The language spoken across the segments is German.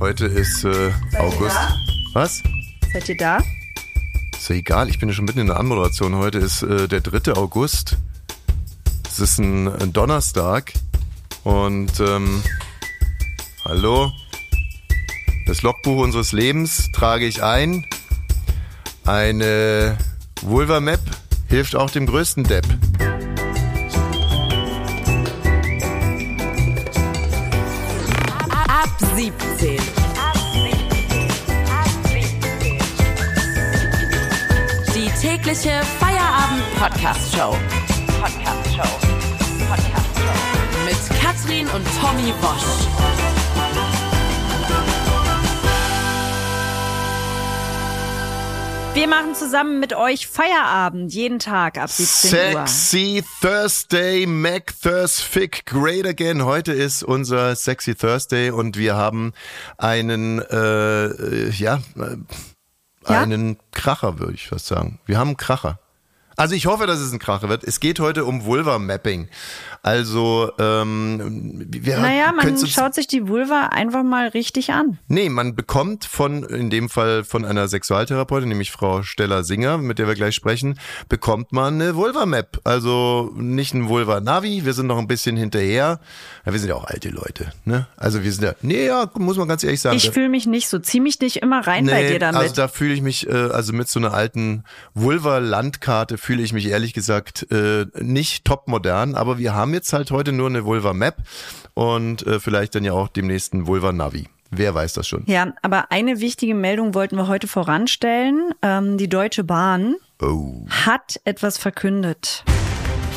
Heute ist äh, August. Was? Seid ihr da? Ist ja egal, ich bin ja schon mitten in der Anmoderation. Heute ist äh, der 3. August. Es ist ein, ein Donnerstag. Und ähm, hallo. Das Logbuch unseres Lebens trage ich ein. Eine Vulva-Map hilft auch dem größten Depp. Feierabend-Podcast-Show. Podcast-Show. Podcast-Show. Mit Katrin und Tommy Bosch. Wir machen zusammen mit euch Feierabend jeden Tag ab 17 Uhr. Sexy Thursday, Mac Thursfic, great again. Heute ist unser Sexy Thursday und wir haben einen, äh, äh, ja, äh, Ja? einen Kracher, würde ich fast sagen. Wir haben einen Kracher. Also ich hoffe, dass es ein Kracher wird. Es geht heute um Vulva-Mapping. Also, ähm, wir Naja, man schaut sich die Vulva einfach mal richtig an. Nee, man bekommt von, in dem Fall von einer Sexualtherapeutin, nämlich Frau Steller-Singer, mit der wir gleich sprechen, bekommt man eine Vulva-Map. Also nicht ein Vulva-Navi, wir sind noch ein bisschen hinterher. Ja, wir sind ja auch alte Leute, ne? Also wir sind ja, nee, ja, muss man ganz ehrlich sagen. Ich fühle mich nicht so. Zieh mich nicht immer rein bei dir damit. also da fühle ich mich, äh, also mit so einer alten Vulva-Landkarte fühle ich mich ehrlich gesagt äh, nicht top modern, aber wir haben jetzt halt heute nur eine Vulva-Map und äh, vielleicht dann ja auch demnächst ein Vulva-Navi. Wer weiß das schon? Ja, aber eine wichtige Meldung wollten wir heute voranstellen. Ähm, die Deutsche Bahn Oh. hat etwas verkündet.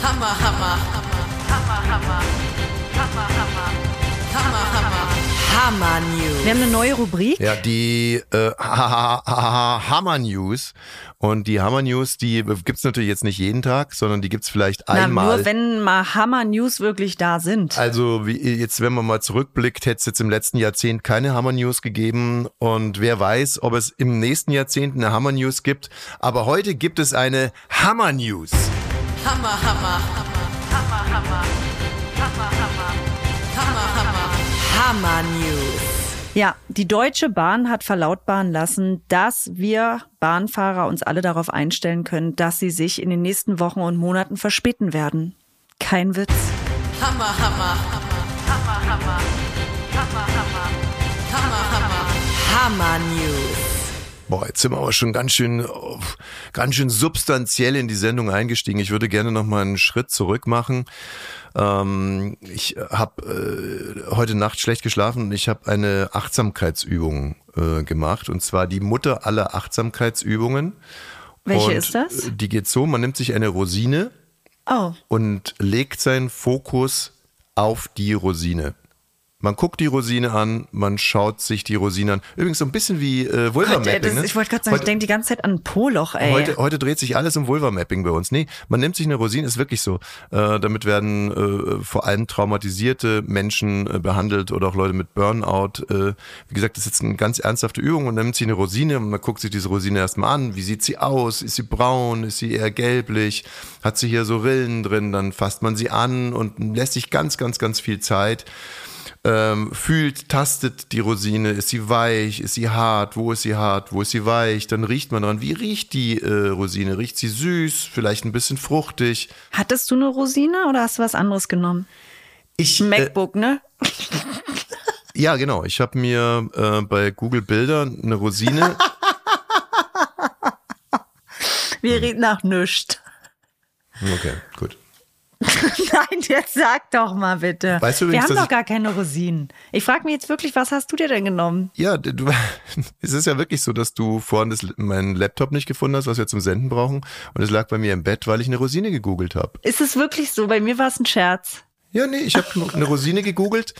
Hammer, Hammer, Hammer, Hammer, Hammer, Hammer, Hammer, Hammer, Hammer, Hammer News. Wir haben eine neue Rubrik. Ja, die äh, ha- ha- ha- Hammer News. Und die Hammer News, die gibt's natürlich jetzt nicht jeden Tag, sondern die gibt's vielleicht Na, einmal. nur wenn mal Hammer News wirklich da sind. also wie, jetzt, wenn man mal zurückblickt, hätte es jetzt im letzten Jahrzehnt keine Hammer News gegeben. Und wer weiß, ob es im nächsten Jahrzehnt eine Hammer News gibt. Aber heute gibt es eine Hammer News. Hammer, Hammer, Hammer, Hammer, Hammer, Hammer, Hammer, Hammer, Hammer, Hammer News. Ja, die Deutsche Bahn hat verlautbaren lassen, dass wir Bahnfahrer uns alle darauf einstellen können, dass sie sich in den nächsten Wochen und Monaten verspäten werden. Kein Witz. Hammer, Hammer, Hammer, Hammer, Hammer, Hammer, Hammer, Hammer, Hammer, Hammer News. Boah, jetzt sind wir aber schon ganz schön, ganz schön substanziell in die Sendung eingestiegen. Ich würde gerne noch mal einen Schritt zurück machen. Ähm, ich habe äh, heute Nacht schlecht geschlafen und ich habe eine Achtsamkeitsübung äh, gemacht und zwar die Mutter aller Achtsamkeitsübungen. Welche und, ist das? äh, Die geht so: Man nimmt sich eine Rosine Oh, und legt seinen Fokus auf die Rosine. Man guckt die Rosine an, man schaut sich die Rosine an. Übrigens so ein bisschen wie äh, Vulva Gott, ey, das, ne? ich wollte gerade sagen, ich Heute- denke die ganze Zeit an Poloch, ey. Heute, heute dreht sich alles um Vulva-Mapping bei uns. Nee, man nimmt sich eine Rosine, ist wirklich so. Äh, damit werden äh, vor allem traumatisierte Menschen äh, behandelt oder auch Leute mit Burnout. Äh, wie gesagt, das ist jetzt eine ganz ernsthafte Übung. Man nimmt sich eine Rosine und man guckt sich diese Rosine erstmal an. Wie sieht sie aus? Ist sie braun? Ist sie eher gelblich? Hat sie hier so Rillen drin? Dann fasst man sie an und lässt sich ganz, ganz, ganz viel Zeit ähm, fühlt, tastet die Rosine, ist sie weich, ist sie hart, wo ist sie hart, wo ist sie weich, dann riecht man dran, wie riecht die äh, Rosine, riecht sie süß, vielleicht ein bisschen fruchtig. Hattest du eine Rosine oder hast du was anderes genommen? Ich, äh, MacBook, ne? ja genau, ich habe mir äh, bei Google Bilder eine Rosine, Wir reden nach nichts. okay, gut. Nein, jetzt sag doch mal bitte. Weißt du Wir übrigens, haben dass doch gar keine Rosinen. Ich frage mich jetzt wirklich, was hast du dir denn genommen? Ja, du, es ist ja wirklich so, dass du vorhin das, meinen Laptop nicht gefunden hast, was wir zum Senden brauchen. Und es lag bei mir im Bett, weil ich eine Rosine gegoogelt habe. Ist es wirklich so? Bei mir war es ein Scherz. Ja, nee, ich habe eine Rosine gegoogelt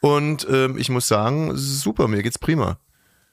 und ähm, ich muss sagen, super, mir geht's prima.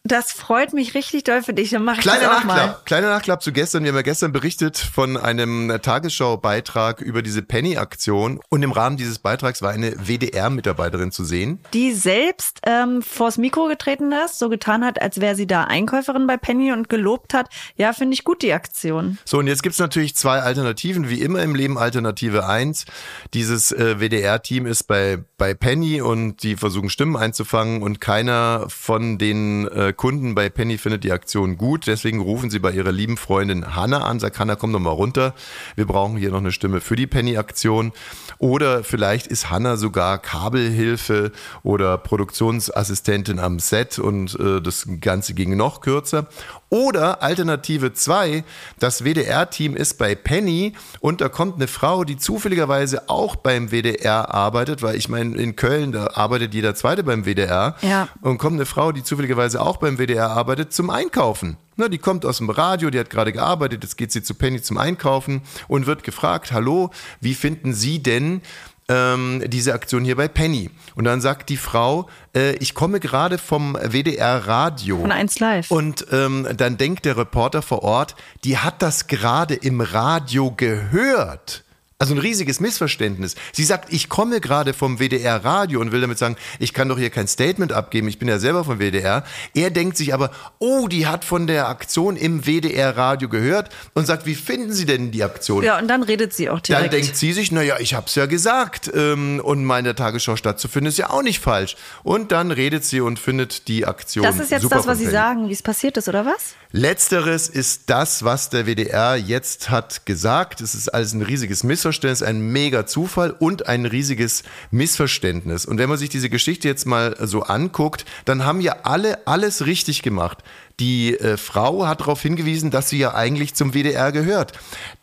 Das freut mich richtig doll für dich. Dann mach ich Kleiner das auch mal. Nachklapp, kleiner Nachklapp zu gestern. Wir haben ja gestern berichtet von einem Tagesschau-Beitrag über diese Penny-Aktion. Und im Rahmen dieses Beitrags war eine WDR-Mitarbeiterin zu sehen. Die selbst ähm, vors Mikro getreten ist, so getan hat, als wäre sie da Einkäuferin bei Penny und gelobt hat. Ja, finde ich gut, die Aktion. So, und jetzt gibt's natürlich zwei Alternativen, wie immer im Leben Alternative eins. Dieses äh, WDR-Team ist bei, bei Penny und die versuchen Stimmen einzufangen und keiner von den äh, Kunden bei Penny findet die Aktion gut. Deswegen rufen sie bei ihrer lieben Freundin Hanna an, sagt Hanna, komm doch mal runter. Wir brauchen hier noch eine Stimme für die Penny-Aktion. Oder vielleicht ist Hanna sogar Kabelhilfe oder Produktionsassistentin am Set und äh, das Ganze ging noch kürzer. Oder Alternative 2, das WDR-Team ist bei Penny und da kommt eine Frau, die zufälligerweise auch beim WDR arbeitet, weil ich meine, in Köln, da arbeitet jeder Zweite beim WDR. Ja. Und kommt eine Frau, die zufälligerweise auch beim WDR arbeitet, zum Einkaufen. Na, die kommt aus dem Radio, die hat gerade gearbeitet, jetzt geht sie zu Penny zum Einkaufen und wird gefragt, hallo, wie finden Sie denn ähm, diese Aktion hier bei Penny? Und dann sagt die Frau, äh, ich komme gerade vom WDR Radio. Von 1 Live. Und ähm, dann denkt der Reporter vor Ort, die hat das gerade im Radio gehört. Also ein riesiges Missverständnis. Sie sagt, ich komme gerade vom WDR Radio und will damit sagen, ich kann doch hier kein Statement abgeben, ich bin ja selber vom WDR. Er denkt sich aber, oh, die hat von der Aktion im WDR Radio gehört und sagt, wie finden Sie denn die Aktion? Ja, und dann redet sie auch direkt. Dann denkt sie sich, naja, ich hab's ja gesagt. Ähm, und mal in der Tagesschau stattzufinden, ist ja auch nicht falsch. Und dann redet sie und findet die Aktion. das ist jetzt das, was Sie sagen, wie es passiert ist, oder was? Letzteres ist das, was der WDR jetzt hat gesagt. Es ist alles ein riesiges Missverständnis, ein mega Zufall und ein riesiges Missverständnis. Und wenn man sich diese Geschichte jetzt mal so anguckt, dann haben ja alle alles richtig gemacht. Die äh, Frau hat darauf hingewiesen, dass sie ja eigentlich zum WDR gehört.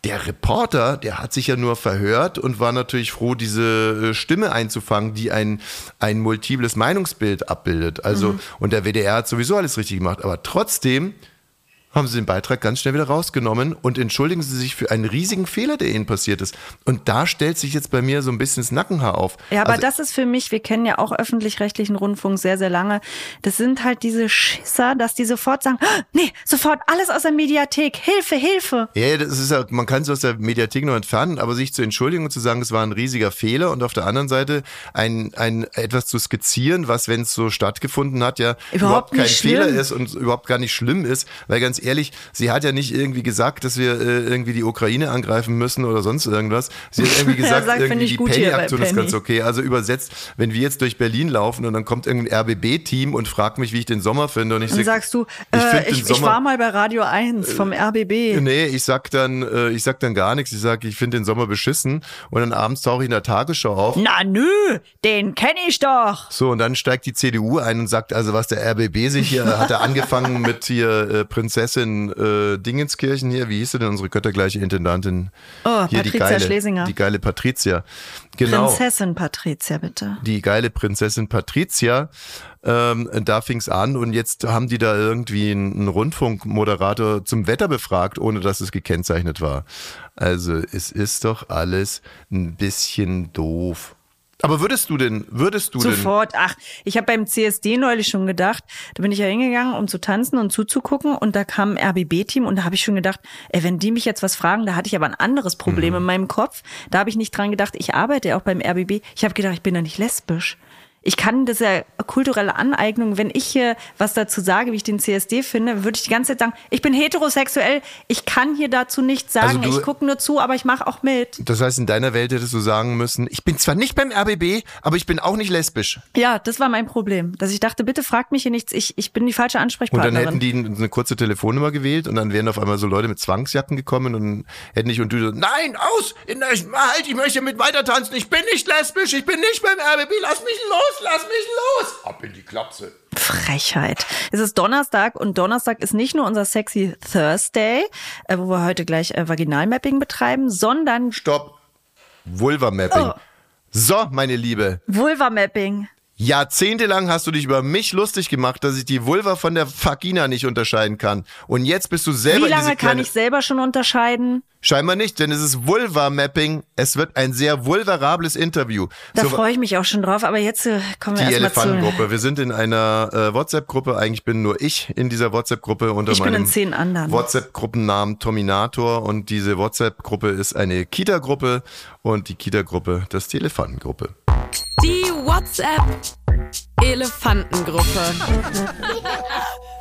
Der Reporter, der hat sich ja nur verhört und war natürlich froh, diese äh, Stimme einzufangen, die ein, ein multiples Meinungsbild abbildet. Also, und der WDR hat sowieso alles richtig gemacht. Aber trotzdem haben sie den Beitrag ganz schnell wieder rausgenommen und entschuldigen sie sich für einen riesigen Fehler, der ihnen passiert ist. Und da stellt sich jetzt bei mir so ein bisschen das Nackenhaar auf. Ja, aber also, das ist für mich, wir kennen ja auch öffentlich-rechtlichen Rundfunk sehr, sehr lange. Das sind halt diese Schisser, dass die sofort sagen, "Ah, nee, sofort alles aus der Mediathek, Hilfe, Hilfe. Ja, das ist ja, man kann es aus der Mediathek noch entfernen, aber sich zu entschuldigen und zu sagen, es war ein riesiger Fehler und auf der anderen Seite ein, ein etwas zu skizzieren, was, wenn es so stattgefunden hat, ja Überhaupt kein nicht Fehler ist und überhaupt gar nicht schlimm ist, weil ganz ehrlich, sie hat ja nicht irgendwie gesagt, dass wir äh, irgendwie die Ukraine angreifen müssen oder sonst irgendwas. Sie hat irgendwie gesagt, sagt, finde irgendwie ich die gut hier bei Penny-Aktion ist Penny. ganz okay. Also übersetzt, wenn wir jetzt durch Berlin laufen und dann kommt irgendein RBB-Team und fragt mich, wie ich den Sommer finde und ich Dann sag, sagst du, ich äh, ich, ich Sommer- war mal bei Radio 1 vom RBB. Nee, ich sag dann, äh, ich sag dann gar nichts. Ich sag, ich finde den Sommer beschissen. Und dann abends tauche ich in der Tagesschau auf. Na nö, den kenne ich doch. So, und dann steigt die CDU ein und sagt, also was der RBB sich hier, hat er angefangen mit hier äh, Prinzessin äh, Dingenskirchen hier, wie hieß denn, unsere göttergleiche Intendantin? Oh, hier die Patricia geile, Schlesinger. Die geile Patricia. Genau. Prinzessin Patricia, bitte. die geile Prinzessin Patricia. Ähm, da fing's an und jetzt haben die da irgendwie einen Rundfunkmoderator zum Wetter befragt, ohne dass es gekennzeichnet war. Also es ist doch alles ein bisschen doof. Aber würdest du denn, würdest du denn, Sofort. Ach, ich habe beim CSD neulich schon gedacht, da bin ich ja hingegangen, um zu tanzen und zuzugucken und da kam ein RBB-Team und da habe ich schon gedacht, ey, wenn die mich jetzt was fragen, da hatte ich aber ein anderes Problem Mhm. in meinem Kopf. Da habe ich nicht dran gedacht, ich arbeite ja auch beim RBB. Ich habe gedacht, ich bin da nicht lesbisch. Ich kann das ja kulturelle Aneignung, wenn ich hier was dazu sage, wie ich den CSD finde, würde ich die ganze Zeit sagen, ich bin heterosexuell, ich kann hier dazu nichts sagen, Also du- ich gucke nur zu, aber ich mache auch mit. das heißt in deiner Welt hättest du sagen müssen, ich bin zwar nicht beim RBB, aber ich bin auch nicht lesbisch. Ja, das war mein Problem, dass ich dachte, bitte fragt mich hier nichts, ich, ich bin die falsche Und Ansprechpartnerin. dann hätten die eine kurze Telefonnummer gewählt und dann wären auf einmal so Leute mit Zwangsjacken gekommen und hätten dich und du so, nein, aus, in der, halt, ich möchte mit weiter tanzen, ich bin nicht lesbisch, ich bin nicht beim RBB, lass mich los, lass mich los. Ab in die Klapse. Frechheit. Es ist Donnerstag und Donnerstag ist nicht nur unser Sexy Thursday, äh, wo wir heute gleich äh, Vaginalmapping betreiben, sondern Stopp. Vulva-Mapping. Oh. So, meine Liebe, Vulva-Mapping. Jahrzehntelang hast du dich über mich lustig gemacht, dass ich die Vulva von der Vagina nicht unterscheiden kann. Und jetzt bist du selber Wie lange kann ich selber schon unterscheiden? Scheinbar nicht, denn es ist Vulva-Mapping. Es wird ein sehr vulverables Interview. Da So- freue ich mich auch schon drauf, aber jetzt äh, kommen wir die erstmal zu. Elefantengruppe. Wir sind in einer äh, WhatsApp-Gruppe. Eigentlich bin nur ich in dieser WhatsApp-Gruppe unter Ich bin meinem in zehn anderen. WhatsApp-Gruppennamen Tominator. Und diese WhatsApp-Gruppe ist eine Kita-Gruppe und die Kita-Gruppe, das ist die Elefantengruppe. Die WhatsApp Elefantengruppe.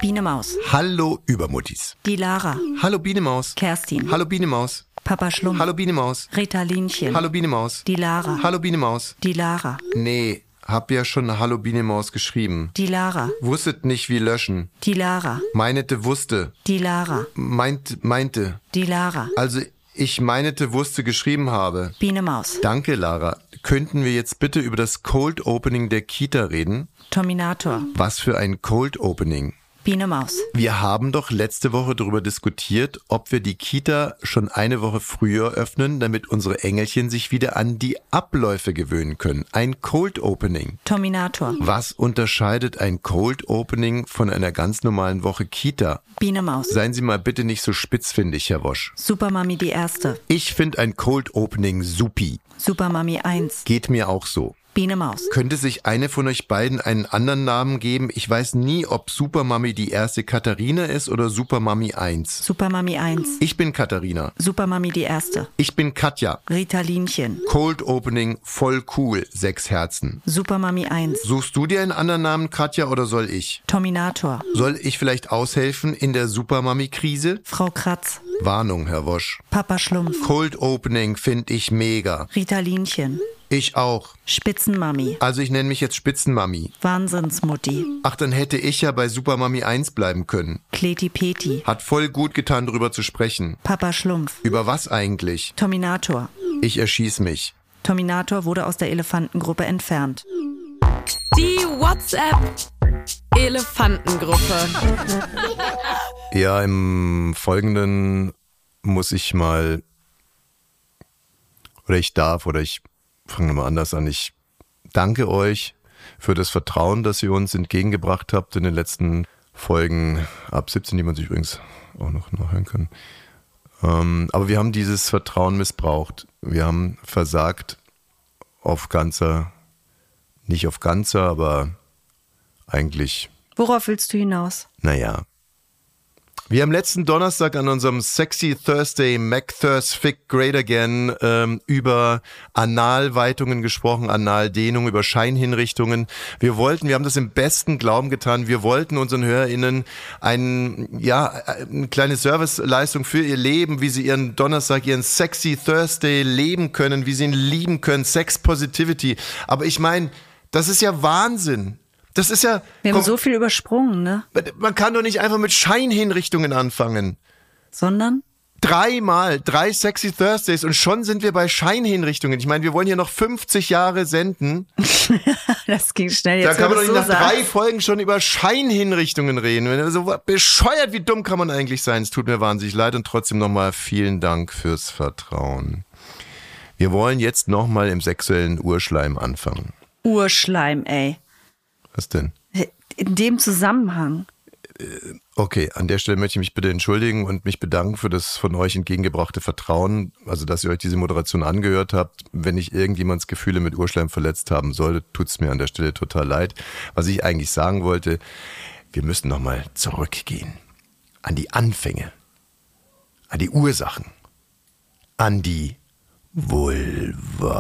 Biene Maus, Hallo Übermuttis. die Lara, Hallo Bienemaus. Kerstin, Hallo Bienemaus. Papa Schlumpf, Hallo Bienemaus. Ritalinchen, Hallo Bienemaus. die Lara, Hallo Bienemaus. die Lara, Nee, hab ja schon Hallo Bienemaus geschrieben. die Lara, Wusstet nicht wie löschen. die Lara, Meinete wusste. die Lara, Meint, meinte. die Lara, Also ich meinete wusste geschrieben habe. Biene Maus, Danke, Lara. Könnten wir jetzt bitte über das Cold Opening der Kita reden? Terminator, Was für ein Cold Opening. Biene Maus, Wir haben doch letzte Woche darüber diskutiert, ob wir die Kita schon eine Woche früher öffnen, damit unsere Engelchen sich wieder an die Abläufe gewöhnen können. Ein Cold Opening. Terminator, Was unterscheidet ein Cold Opening von einer ganz normalen Woche Kita? Biene Maus, Seien Sie mal bitte nicht so spitzfindig, Herr Wosch. Supermami die Erste, Ich finde ein Cold Opening supi. Supermami 1, Geht mir auch so. Biene Maus, Könnte sich eine von euch beiden einen anderen Namen geben? Ich weiß nie, ob Supermami die erste Katharina ist oder Supermami 1. Supermami 1, Ich bin Katharina. Supermami die Erste, Ich bin Katja. Ritalinchen, Cold Opening, voll cool, sechs Herzen. Supermami 1, Suchst du dir einen anderen Namen, Katja, oder soll ich? Terminator, Soll ich vielleicht aushelfen in der Supermami-Krise? Frau Kratz, Warnung, Herr Wosch. Papa Schlumpf, Cold Opening finde ich mega. Ritalinchen, Ich auch. Spitzenmami, Also ich nenne mich jetzt Spitzenmami. Wahnsinnsmutti, Ach, dann hätte ich ja bei Supermami 1 bleiben können. Kleti Peti, Hat voll gut getan, darüber zu sprechen. Papa Schlumpf, Über was eigentlich? Terminator. Ich erschieß mich. Terminator wurde aus der Elefantengruppe entfernt. Die WhatsApp Elefantengruppe. Ja, im Folgenden muss ich mal, oder ich darf, oder ich fange nochmal anders an. Ich danke euch für das Vertrauen, das ihr uns entgegengebracht habt in den letzten Folgen ab 17, die man sich übrigens auch noch nachhören kann. Ähm, aber wir haben dieses Vertrauen missbraucht. Wir haben versagt auf ganzer, nicht auf ganzer, aber eigentlich Worauf willst du hinaus? naja. Wir haben letzten Donnerstag an unserem Sexy Thursday McThurstfic Great Again ähm, über Analweitungen gesprochen, Analdehnung, über Scheinhinrichtungen. Wir wollten, wir haben das im besten Glauben getan, wir wollten unseren HörerInnen ein, ja, eine kleine Serviceleistung für ihr Leben, wie sie ihren Donnerstag, ihren Sexy Thursday leben können, wie sie ihn lieben können, Sex Positivity. Aber ich meine, das ist ja Wahnsinn. Das ist ja. Wir haben komm, so viel übersprungen, ne? man kann doch nicht einfach mit Scheinhinrichtungen anfangen. Sondern? Dreimal, drei Sexy Thursdays und schon sind wir bei Scheinhinrichtungen. Ich meine, wir wollen hier noch 50 Jahre senden. Das ging schnell Da jetzt. kann man doch nicht so nach drei sagst. Folgen schon über Scheinhinrichtungen reden. So bescheuert, wie dumm kann man eigentlich sein? Es tut mir wahnsinnig leid und trotzdem nochmal vielen Dank fürs Vertrauen. Wir wollen jetzt nochmal im sexuellen Urschleim anfangen. Urschleim, ey. Was denn? In dem Zusammenhang. Okay, an der Stelle möchte ich mich bitte entschuldigen und mich bedanken für das von euch entgegengebrachte Vertrauen, also dass ihr euch diese Moderation angehört habt. Wenn ich irgendjemands Gefühle mit Urschleim verletzt haben sollte, tut's mir an der Stelle total leid. Was ich eigentlich sagen wollte, wir müssen nochmal zurückgehen an die Anfänge, an die Ursachen, an die Vulva.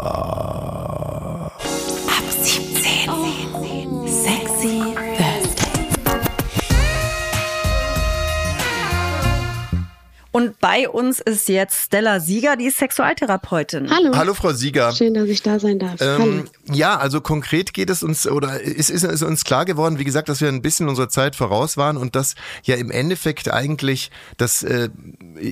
Und bei uns ist jetzt Stella Sieger, die ist Sexualtherapeutin. Hallo. Hallo Frau Sieger. Schön, dass ich da sein darf. Hallo. Ähm, ja, also konkret geht es uns oder ist, ist, ist uns klar geworden, wie gesagt, dass wir ein bisschen unserer Zeit voraus waren und dass ja im Endeffekt eigentlich das, äh,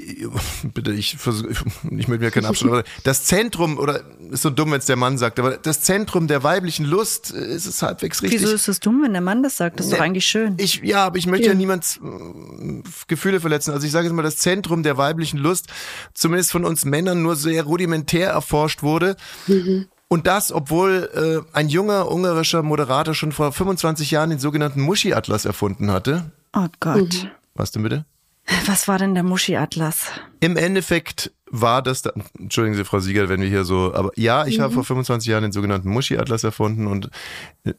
bitte, ich versuch, ich möchte mir keinen aber das Zentrum, oder ist so dumm, wenn es der Mann sagt, aber das Zentrum der weiblichen Lust äh, ist es halbwegs richtig. Wieso ist es dumm, wenn der Mann das sagt? Das ist doch Ne, eigentlich schön. Ich, ja, aber ich möchte ja, Ja. niemands äh, Gefühle verletzen. Also ich sage jetzt mal, das Zentrum der weiblichen Lust, zumindest von uns Männern, nur sehr rudimentär erforscht wurde. Und das, obwohl äh, ein junger ungarischer Moderator schon vor 25 Jahren den sogenannten Muschi-Atlas erfunden hatte. Oh Gott. Was denn bitte? Was war denn der Muschi-Atlas? Im Endeffekt war das, da, entschuldigen Sie, Frau Sieger, wenn wir hier so, aber ja, ich habe vor 25 Jahren den sogenannten Muschi-Atlas erfunden und,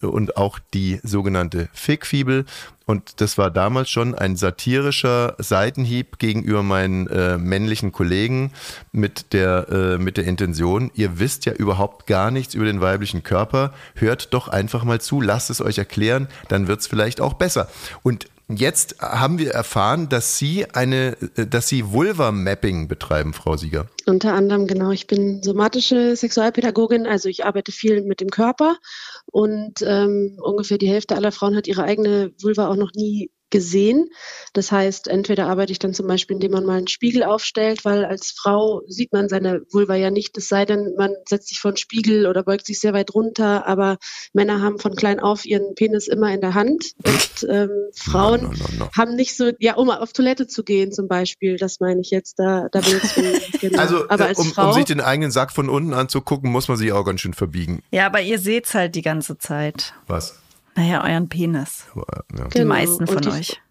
und auch die sogenannte Fickfibel. Und das war damals schon ein satirischer Seitenhieb gegenüber meinen äh, männlichen Kollegen mit der, äh, mit der Intention, ihr wisst ja überhaupt gar nichts über den weiblichen Körper, hört doch einfach mal zu, lasst es euch erklären, dann wird's vielleicht auch besser. Und Jetzt haben wir erfahren, dass Sie eine, dass Sie Vulva-Mapping betreiben, Frau Sieger. Unter anderem, genau. Ich bin somatische Sexualpädagogin, also ich arbeite viel mit dem Körper und ähm, ungefähr die Hälfte aller Frauen hat ihre eigene Vulva auch noch nie gesehen. Das heißt, entweder arbeite ich dann zum Beispiel, indem man mal einen Spiegel aufstellt, weil als Frau sieht man seine Vulva ja nicht, es sei denn, man setzt sich vor einen Spiegel oder beugt sich sehr weit runter, aber Männer haben von klein auf ihren Penis immer in der Hand und ähm, Frauen No, no, no, no. haben nicht so, ja, um auf Toilette zu gehen zum Beispiel, das meine ich jetzt, da, da benutzt man, genau. Also, aber äh, als um, Frau, um sich den eigenen Sack von unten anzugucken, muss man sich auch ganz schön verbiegen. Ja, aber ihr seht's halt die ganze Zeit. Was? Naja, euren Penis. Aber, ja. Die Genau. meisten von Und die- euch.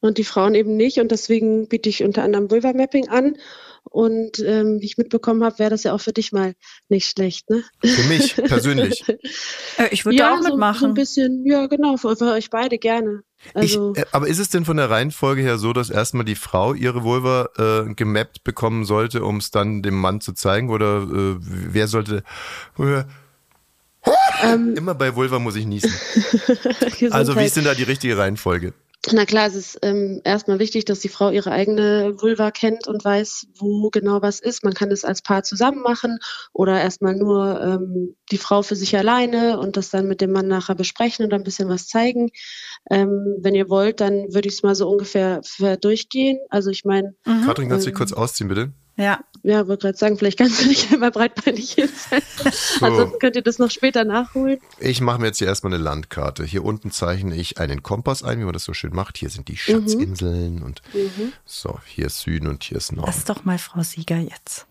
und die Frauen eben nicht. Und deswegen biete ich unter anderem Vulva-Mapping an. Und ähm, wie ich mitbekommen habe, wäre das ja auch für dich mal nicht schlecht, ne? Für mich persönlich. Äh, ich würde ja, da auch so, so ein mitmachen. bisschen, ja, genau, für, für euch beide gerne. Also, ich, äh, aber ist es denn von der Reihenfolge her so, dass erstmal die Frau ihre Vulva äh, gemappt bekommen sollte, um es dann dem Mann zu zeigen? Oder äh, wer sollte. Äh, ähm, immer bei Vulva muss ich niesen. Also, wie ist denn da die richtige Reihenfolge? Na klar, es ist ähm, erstmal wichtig, dass die Frau ihre eigene Vulva kennt und weiß, wo genau was ist. Man kann es als Paar zusammen machen oder erstmal nur ähm, die Frau für sich alleine und das dann mit dem Mann nachher besprechen und ein bisschen was zeigen. Ähm, wenn ihr wollt, dann würde ich es mal so ungefähr durchgehen. Also ich meine, Mhm. Katrin, kannst du dich Ähm, kurz ausziehen, bitte? Ja, ja, wollte gerade sagen, vielleicht kannst du nicht einmal breitbeinig hin sein. So. Ansonsten könnt ihr das noch später nachholen. Ich mache mir jetzt hier erstmal eine Landkarte. Hier unten zeichne ich einen Kompass ein, wie man das so schön macht. Hier sind die Schatzinseln und so, hier ist Süden und hier ist Norden. lass doch mal Frau Sieger jetzt.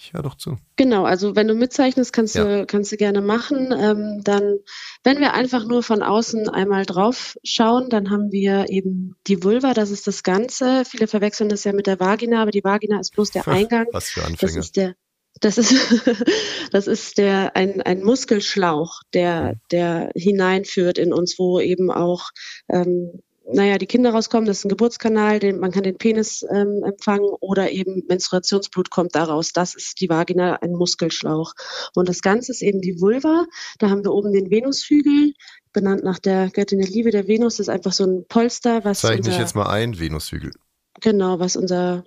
Ich höre doch zu. Genau, also wenn du mitzeichnest, kannst, Ja. du, kannst du gerne machen. Ähm, dann, wenn wir einfach nur von außen einmal drauf schauen, dann haben wir eben die Vulva, das ist das Ganze. Viele verwechseln das ja mit der Vagina, aber die Vagina ist bloß der Eingang. Was für Das Anfänger. ist der, das ist, das ist der, ein, ein Muskelschlauch, der, der hineinführt in uns, wo eben auch, ähm, naja, die Kinder rauskommen, das ist ein Geburtskanal, den, man kann den Penis ähm, empfangen oder eben Menstruationsblut kommt daraus. Das ist die Vagina, ein Muskelschlauch. Und das Ganze ist eben die Vulva. Da haben wir oben den Venushügel, benannt nach der Göttin der Liebe der Venus. Das ist einfach so ein Polster, was Zeichne ich jetzt mal ein, Venushügel. Genau, was unser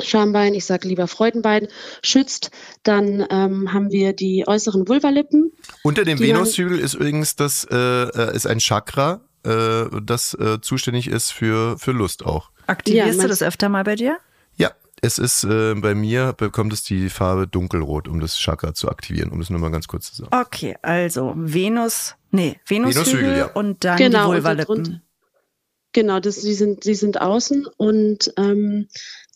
Schambein, ich sage lieber Freudenbein, schützt. Dann ähm, haben wir die äußeren Vulvalippen. Unter dem Venushügel ist übrigens das äh, äh, ist ein Chakra, äh, das äh, zuständig ist für für Lust auch. Aktivierst Ja, du das öfter mal bei dir? Ja, es ist äh, bei mir bekommt es die Farbe dunkelrot, um das Chakra zu aktivieren, um das nur mal ganz kurz zu sagen. Okay, also Venus, nee, Venushügel Venushügel, ja. und dann Genau, die Vulvalippen. Genau, das, die, sind, die sind außen. Und ähm,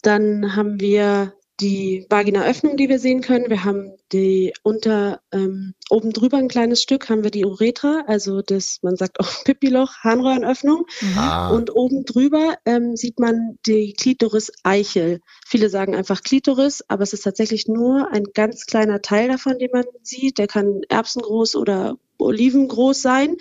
dann haben wir die Vaginaöffnung, die wir sehen können. Wir haben die unter, ähm, oben drüber ein kleines Stück, haben wir die Uretra, also das, man sagt auch Pipiloch, Harnröhrenöffnung. Ah, Und oben drüber ähm, sieht man die Klitoris-Eichel. Viele sagen einfach Klitoris, aber es ist tatsächlich nur ein ganz kleiner Teil davon, den man sieht. Der kann erbsengroß oder olivengroß sein.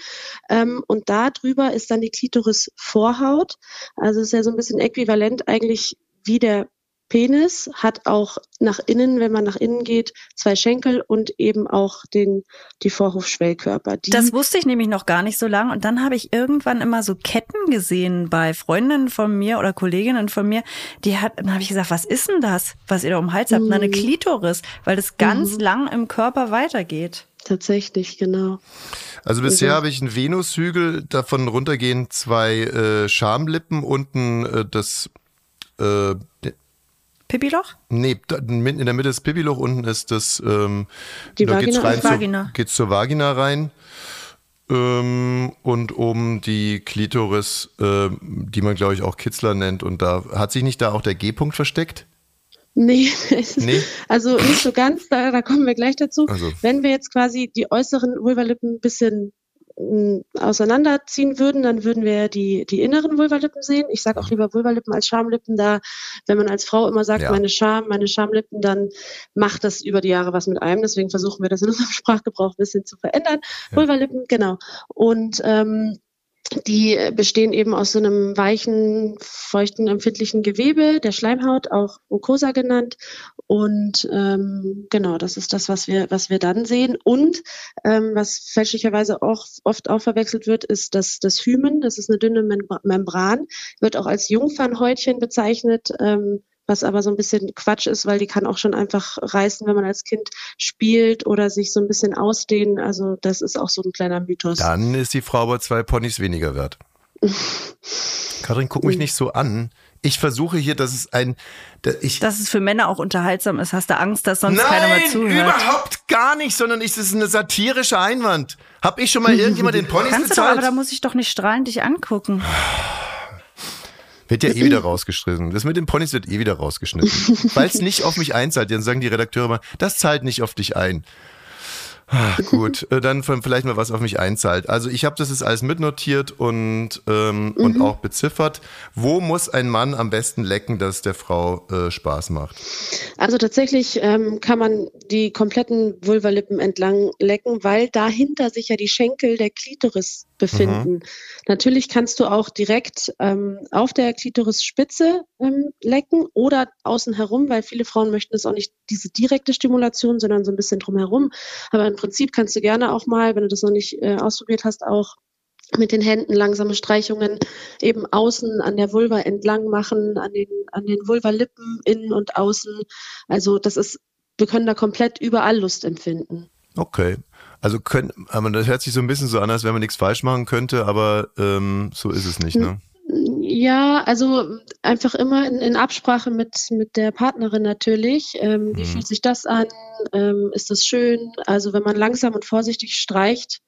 Ähm, und da drüber ist dann die Klitoris-Vorhaut. Also es ist ja so ein bisschen äquivalent eigentlich wie der Penis, hat auch nach innen, wenn man nach innen geht, zwei Schenkel und eben auch den, die Vorhofschwellkörper. Die Das wusste ich nämlich noch gar nicht so lange. Und dann habe ich irgendwann immer so Ketten gesehen bei Freundinnen von mir oder Kolleginnen von mir. Die hat, dann habe ich gesagt, was ist denn das, was ihr da um den Hals habt? Na, eine Mhm. Klitoris, weil das ganz Mhm. lang im Körper weitergeht. tatsächlich, genau. also bisher also- habe ich einen Venushügel, davon runtergehen zwei äh, Schamlippen, unten äh, das äh, Pipiloch? Nee, mitten in der Mitte ist Pipiloch, unten ist das, ähm, Die da geht's Vagina rein und zur, Vagina. geht's zur Vagina rein. Ähm, und oben die Klitoris, ähm, die man glaube ich auch Kitzler nennt. Und da hat sich nicht da auch der G-Punkt versteckt? Nee, nee, also nicht so ganz, da, da kommen wir gleich dazu. Also. Wenn wir jetzt quasi die äußeren Vulvalippen ein bisschen auseinanderziehen würden, dann würden wir die, die inneren Vulvalippen sehen. Ich sage auch lieber Vulvalippen als Schamlippen, da wenn man als Frau immer sagt, Ja. meine Scham, meine Schamlippen, dann macht das über die Jahre was mit einem. Deswegen versuchen wir das in unserem Sprachgebrauch ein bisschen zu verändern. Ja. Vulvalippen, genau. Und ähm, die bestehen eben aus so einem weichen, feuchten, empfindlichen Gewebe der Schleimhaut, auch Mucosa genannt. Und ähm, genau, das ist das, was wir, was wir dann sehen. Und ähm, was fälschlicherweise auch oft auch verwechselt wird, ist das, das Hymen. Das ist eine dünne Membra Membran, wird auch als Jungfernhäutchen bezeichnet. Ähm, was aber so ein bisschen Quatsch ist, weil die kann auch schon einfach reißen, wenn man als Kind spielt oder sich so ein bisschen ausdehnen. Also das ist auch so ein kleiner Mythos. Dann ist die Frau aber zwei Ponys weniger wert. Kathrin, guck mich nicht so an. Ich versuche hier, dass es ein. da- Ich, Dass es für Männer auch unterhaltsam ist. Hast du Angst, dass sonst keiner mehr Nein, zuhört? überhaupt gar nicht, sondern es ist eine satirische Einwand. Hab ich schon mal irgendjemand den Ponys Kannst du doch, aber da muss ich doch nicht strahlend dich angucken. Wird ja eh wieder rausgeschnitten. Das mit den Ponys wird eh wieder rausgeschnitten. Weil es nicht auf mich einzahlt. Dann sagen die Redakteure mal, das zahlt nicht auf dich ein. Ach, gut, äh, dann vielleicht mal was auf mich einzahlt. Also ich habe das jetzt alles mitnotiert und, ähm, und auch beziffert. Wo muss ein Mann am besten lecken, dass es der Frau äh, Spaß macht? Also tatsächlich ähm, kann man die kompletten Vulvalippen entlang lecken, weil dahinter sich ja die Schenkel der Klitoris befinden. Natürlich kannst du auch direkt ähm, auf der Klitorisspitze ähm, lecken oder außen herum, weil viele Frauen möchten es auch nicht diese direkte Stimulation, sondern so ein bisschen drumherum. Aber im Prinzip kannst du gerne auch mal, wenn du das noch nicht äh, ausprobiert hast, auch mit den Händen langsame Streichungen eben außen an der Vulva entlang machen, an den, an den Vulvalippen innen und außen. Also das ist, wir können da komplett überall Lust empfinden. Okay. Also können, aber das hört sich so ein bisschen so an, als wenn man nichts falsch machen könnte, aber ähm, so ist es nicht, ne? Ja, also einfach immer in, in Absprache mit, mit der Partnerin natürlich. Ähm, Wie Mhm. fühlt sich das an? Ähm, ist das schön? Also wenn man langsam und vorsichtig streicht,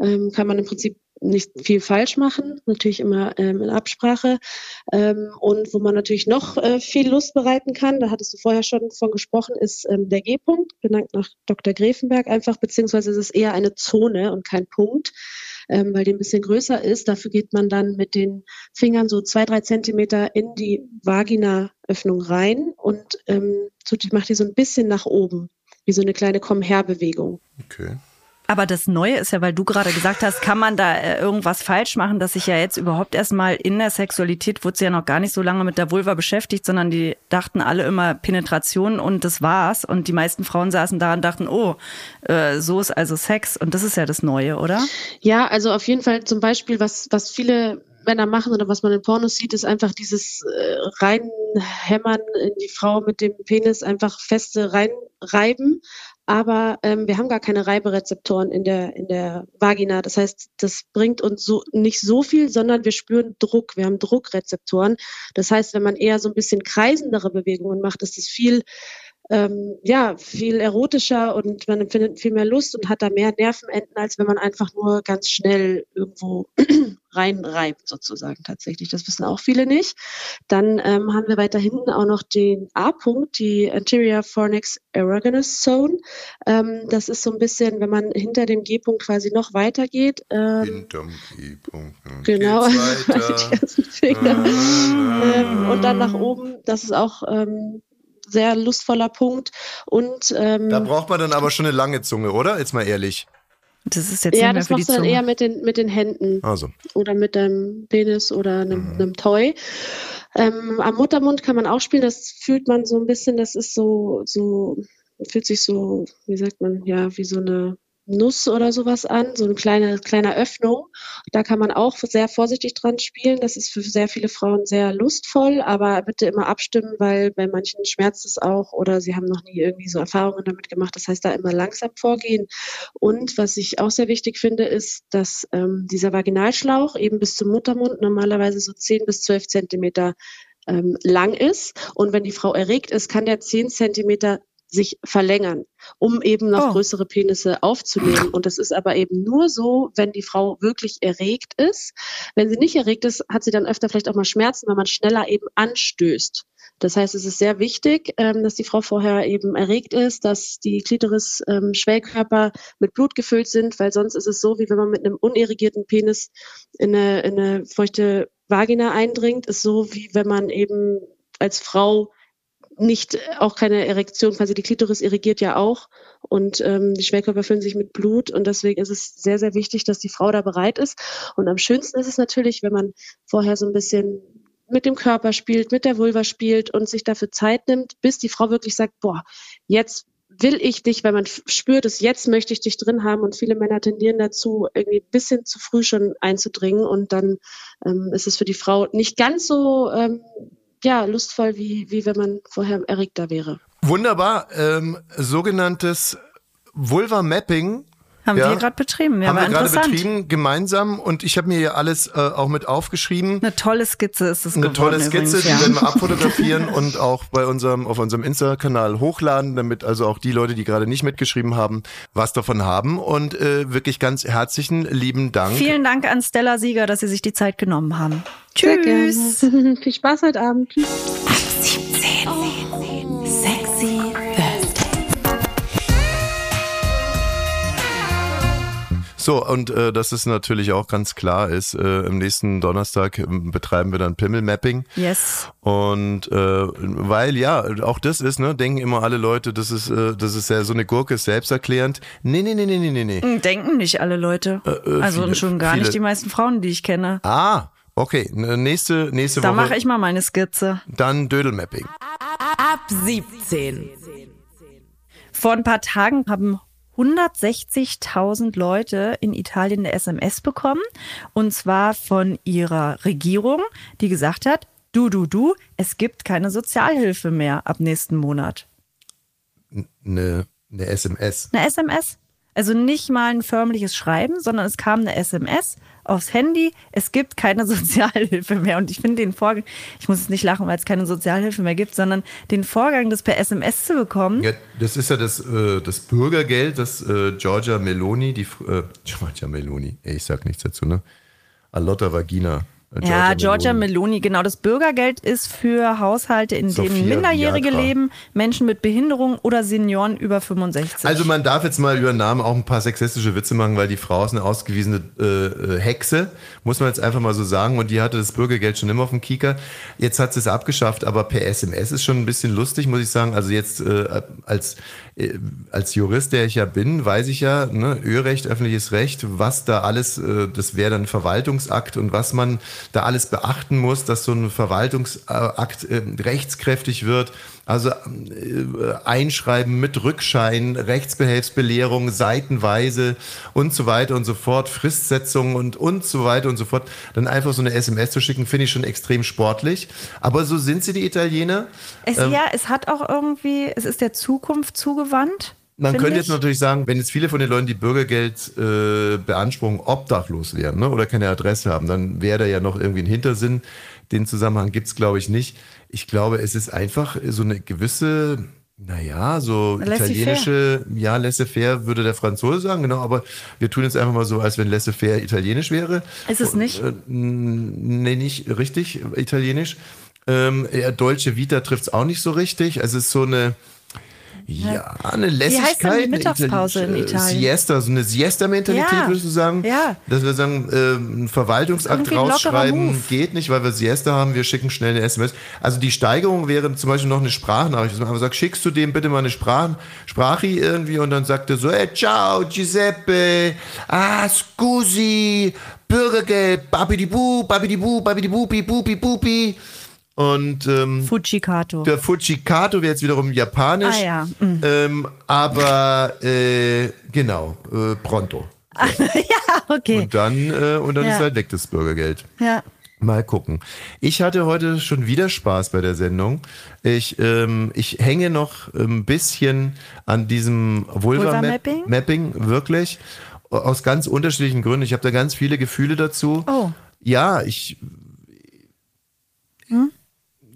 ähm, kann man im Prinzip nicht viel falsch machen, natürlich immer ähm, in Absprache. Ähm, und wo man natürlich noch äh, viel Lust bereiten kann, da hattest du vorher schon von gesprochen, ist ähm, der G-Punkt, benannt nach Dr. Gräfenberg einfach, beziehungsweise es ist eher eine Zone und kein Punkt, ähm, weil die ein bisschen größer ist. Dafür geht man dann mit den Fingern so zwei, drei Zentimeter in die Vaginaöffnung rein und ähm, macht die so ein bisschen nach oben, wie so eine kleine Komm-her-Bewegung. Okay. Aber das Neue ist ja, weil du gerade gesagt hast, kann man da äh, irgendwas falsch machen, dass sich ja jetzt überhaupt erstmal in der Sexualität wurde sie ja noch gar nicht so lange mit der Vulva beschäftigt, sondern die dachten alle immer Penetration und das war's. Und die meisten Frauen saßen da und dachten, oh, äh, so ist also Sex. Und das ist ja das Neue, oder? Ja, also auf jeden Fall zum Beispiel, was, was viele Männer machen oder was man in Pornos sieht, ist einfach dieses äh, reinhämmern in die Frau mit dem Penis, einfach feste reinreiben. Aber ähm, wir haben gar keine Reiberezeptoren in der, in der Vagina. Das heißt, das bringt uns so nicht so viel, sondern wir spüren Druck. Wir haben Druckrezeptoren. Das heißt, wenn man eher so ein bisschen kreisendere Bewegungen macht, ist es viel ähm, ja, viel erotischer und man empfindet viel mehr Lust und hat da mehr Nervenenden, als wenn man einfach nur ganz schnell irgendwo reinreibt, sozusagen tatsächlich. Das wissen auch viele nicht. Dann ähm, haben wir weiter hinten auch noch den A-Punkt, die Anterior Fornix Erogenous Zone. Ähm, das ist so ein bisschen, wenn man hinter dem G-Punkt quasi noch weiter geht. Ähm, Hinterm G-Punkt. Genau, die ganzen Finger. und dann nach oben, das ist auch ähm, sehr lustvoller Punkt. Und ähm, Da braucht man dann aber schon eine lange Zunge, oder? Jetzt mal ehrlich. Das ist jetzt ja, nicht mehr das für die machst du dann eher mit den, mit den Händen Also. oder mit deinem Penis oder einem, einem Toy. Ähm, am Muttermund kann man auch spielen, das fühlt man so ein bisschen, das ist so, so, fühlt sich so, wie sagt man, ja, wie so eine Nuss oder sowas an, so eine kleine, kleine Öffnung. Da kann man auch sehr vorsichtig dran spielen. Das ist für sehr viele Frauen sehr lustvoll, aber bitte immer abstimmen, weil bei manchen schmerzt es auch oder sie haben noch nie irgendwie so Erfahrungen damit gemacht. Das heißt, da immer langsam vorgehen. Und was ich auch sehr wichtig finde, ist, dass ähm, dieser Vaginalschlauch eben bis zum Muttermund normalerweise so 10 bis 12 Zentimeter ähm, lang ist. Und wenn die Frau erregt ist, kann der 10 Zentimeter sich verlängern, um eben noch Oh. größere Penisse aufzunehmen. Und das ist aber eben nur so, wenn die Frau wirklich erregt ist. Wenn sie nicht erregt ist, hat sie dann öfter vielleicht auch mal Schmerzen, weil man schneller eben anstößt. Das heißt, es ist sehr wichtig, ähm, dass die Frau vorher eben erregt ist, dass die Klitoris-Schwellkörper ähm, mit Blut gefüllt sind, weil sonst ist es so, wie wenn man mit einem unirrigierten Penis in eine, in eine feuchte Vagina eindringt, ist so, wie wenn man eben als Frau nicht auch keine Erektion, quasi die Klitoris irrigiert ja auch und ähm, die Schwellkörper füllen sich mit Blut und deswegen ist es sehr, sehr wichtig, dass die Frau da bereit ist. Und am schönsten ist es natürlich, wenn man vorher so ein bisschen mit dem Körper spielt, mit der Vulva spielt und sich dafür Zeit nimmt, bis die Frau wirklich sagt, boah, jetzt will ich dich, weil man spürt es, jetzt möchte ich dich drin haben und viele Männer tendieren dazu, irgendwie ein bisschen zu früh schon einzudringen und dann ähm, ist es für die Frau nicht ganz so ähm, ja, lustvoll, wie, wie wenn man vorher erregter wäre. Wunderbar. Ähm, sogenanntes Vulva Mapping haben ja. wir gerade betrieben. Ja, haben wir gerade betrieben, gemeinsam. Und ich habe mir hier alles äh, auch mit aufgeschrieben. Eine tolle Skizze ist es Eine geworden. tolle Skizze, übrigens, die ja. werden wir abfotografieren und auch bei unserem, auf unserem Insta-Kanal hochladen, damit also auch die Leute, die gerade nicht mitgeschrieben haben, was davon haben. Und äh, wirklich ganz herzlichen lieben Dank. Vielen Dank an Stella Sieger, dass Sie sich die Zeit genommen haben. Tschüss. Viel Spaß heute Abend. Tschüss. So, und äh, dass es natürlich auch ganz klar ist, äh, im nächsten Donnerstag äh, betreiben wir dann Pimmelmapping. Yes. Und äh, weil ja, auch das ist, ne, denken immer alle Leute, das ist, äh, das ist ja so eine Gurke ist selbsterklärend. Nee, nee, nee, nee, nee, nee, nee. Hm, Denken nicht alle Leute. äh, also viele, schon gar viele. nicht die meisten Frauen, die ich kenne. Ah, okay. N- Nächste, nächste Da Woche mache ich mal meine Skizze. dann Dödelmapping. Ab 17. Vor ein paar Tagen haben 160.000 Leute in Italien eine SMS bekommen. Und zwar von ihrer Regierung, die gesagt hat, du, du, du, es gibt keine Sozialhilfe mehr ab nächsten Monat. Eine, eine SMS. Eine SMS. Also nicht mal ein förmliches Schreiben, sondern es kam eine SMS aufs Handy. Es gibt keine Sozialhilfe mehr. Und ich finde den Vorgang, ich muss jetzt nicht lachen, weil es keine Sozialhilfe mehr gibt, sondern den Vorgang, das per SMS zu bekommen. Ja, das ist ja das, äh, das Bürgergeld, das äh, Giorgia Meloni, die äh, Giorgia Meloni, ey, ich sag nichts dazu, ne? Alotta Vagina. Äh, Ja, Giorgia Meloni, genau. Das Bürgergeld ist für Haushalte, in Sophia denen Minderjährige Viagra. leben, Menschen mit Behinderung oder Senioren über 65. Also man darf jetzt mal über Namen auch ein paar sexistische Witze machen, weil die Frau ist eine ausgewiesene äh, äh, Hexe, muss man jetzt einfach mal so sagen. Und die hatte das Bürgergeld schon immer auf dem Kieker. Jetzt hat sie es abgeschafft, aber per SMS ist schon ein bisschen lustig, muss ich sagen. Also jetzt äh, als, als Jurist, der ich ja bin, weiß ich ja, ne, Örecht, öffentliches Recht, was da alles, äh, das wäre dann Verwaltungsakt und was man da alles beachten muss, dass so ein Verwaltungsakt äh, rechtskräftig wird. Also äh, Einschreiben mit Rückschein, Rechtsbehelfsbelehrung, seitenweise und so weiter und so fort, Fristsetzung und, und so weiter und so fort. Dann einfach so eine SMS zu schicken, finde ich schon extrem sportlich. Aber so sind sie, die Italiener. es, ja, es hat auch irgendwie, es ist der Zukunft zugewandt. Man könnte ich. jetzt natürlich sagen, wenn jetzt viele von den Leuten, die Bürgergeld äh, beanspruchen, obdachlos wären ne, oder keine Adresse haben, dann wäre da ja noch irgendwie ein Hintersinn. Den Zusammenhang gibt's glaube ich, nicht. Ich glaube, es ist einfach so eine gewisse, naja, so Laissez-faire. italienische, ja, laissez-faire würde der Franzose sagen, genau, aber wir tun jetzt einfach mal so, als wenn laissez-faire italienisch wäre. Ist es nicht? Äh, nee, nicht richtig italienisch. Ähm, ja, Dolce Vita trifft's auch nicht so richtig. Also es ist so eine, ja, eine Lässigkeit. heißt denn die Mittagspause in italienische, Italien? äh, Siesta, so eine Siesta-Mentalität, Ja. würdest du sagen? Ja. Dass wir sagen, äh, ein Verwaltungsakt rausschreiben Move. geht nicht, weil wir Siesta haben, wir schicken schnell eine SMS. Also die Steigerung wäre zum Beispiel noch eine Sprachnachricht, dass man einfach sagt, schickst du dem bitte mal eine Sprach Sprachi irgendwie und dann sagt er so, hey, ciao, Giuseppe, ah, scusi, Bürgergeld, babidibu, babidibu, babidibu, bupi, bupi. Und ähm, Fujikato. der Fujikato wäre jetzt wiederum japanisch. Ah ja, mm. Ähm, aber äh, genau, äh, pronto. ja, okay. Und dann, äh, und dann Ja. ist halt weg das Bürgergeld. Ja. Mal gucken. Ich hatte heute schon wieder Spaß bei der Sendung. Ich, ähm, ich hänge noch ein bisschen an diesem Vulva-Mapping? Vulva-Mapping, wirklich. Aus ganz unterschiedlichen Gründen. Ich habe da ganz viele Gefühle dazu. Oh. Ja, ich. Hm?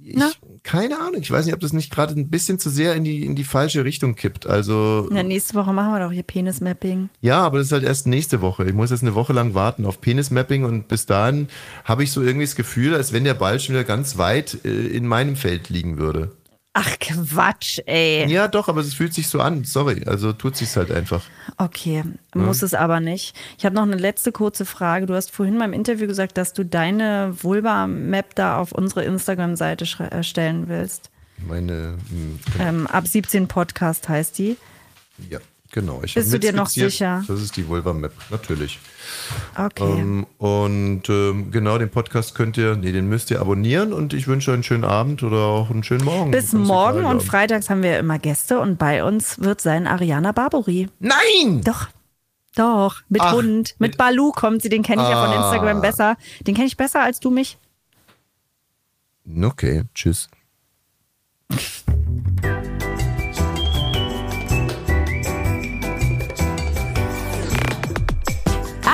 Ich, Na? keine Ahnung. Ich weiß nicht, ob das nicht gerade ein bisschen zu sehr in die, in die falsche Richtung kippt. Also, Ja, nächste Woche machen wir doch hier Penismapping. ja, aber das ist halt erst nächste Woche. Ich muss jetzt eine Woche lang warten auf Penismapping und bis dahin habe ich so irgendwie das Gefühl, als wenn der Ball schon wieder ganz weit äh, in meinem Feld liegen würde. Ach Quatsch, ey. Ja, doch, aber es fühlt sich so an. Sorry, also tut sich's halt einfach. Okay, muss es aber nicht. Ich habe noch eine letzte kurze Frage. Du hast vorhin beim Interview gesagt, dass du deine Vulva-Map da auf unsere Instagram-Seite äh, stellen willst. Meine, hm, Ähm, ab 17 Podcast heißt die. ja, genau. Ich Bist du dir noch sicher? Das ist die Vulva-Map, natürlich. Okay. Ähm, und ähm, genau, den Podcast könnt ihr, nee, den müsst ihr abonnieren und ich wünsche euch einen schönen Abend oder auch einen schönen Morgen. Bis morgen und ja. freitags haben wir immer Gäste und bei uns wird sein Ariana Barbori. Nein! Doch. Doch, mit Ach, Hund, mit mit- Balu kommt sie, den kenne ich ja von Ah. Instagram besser. Den kenne ich besser als du mich. Okay, tschüss.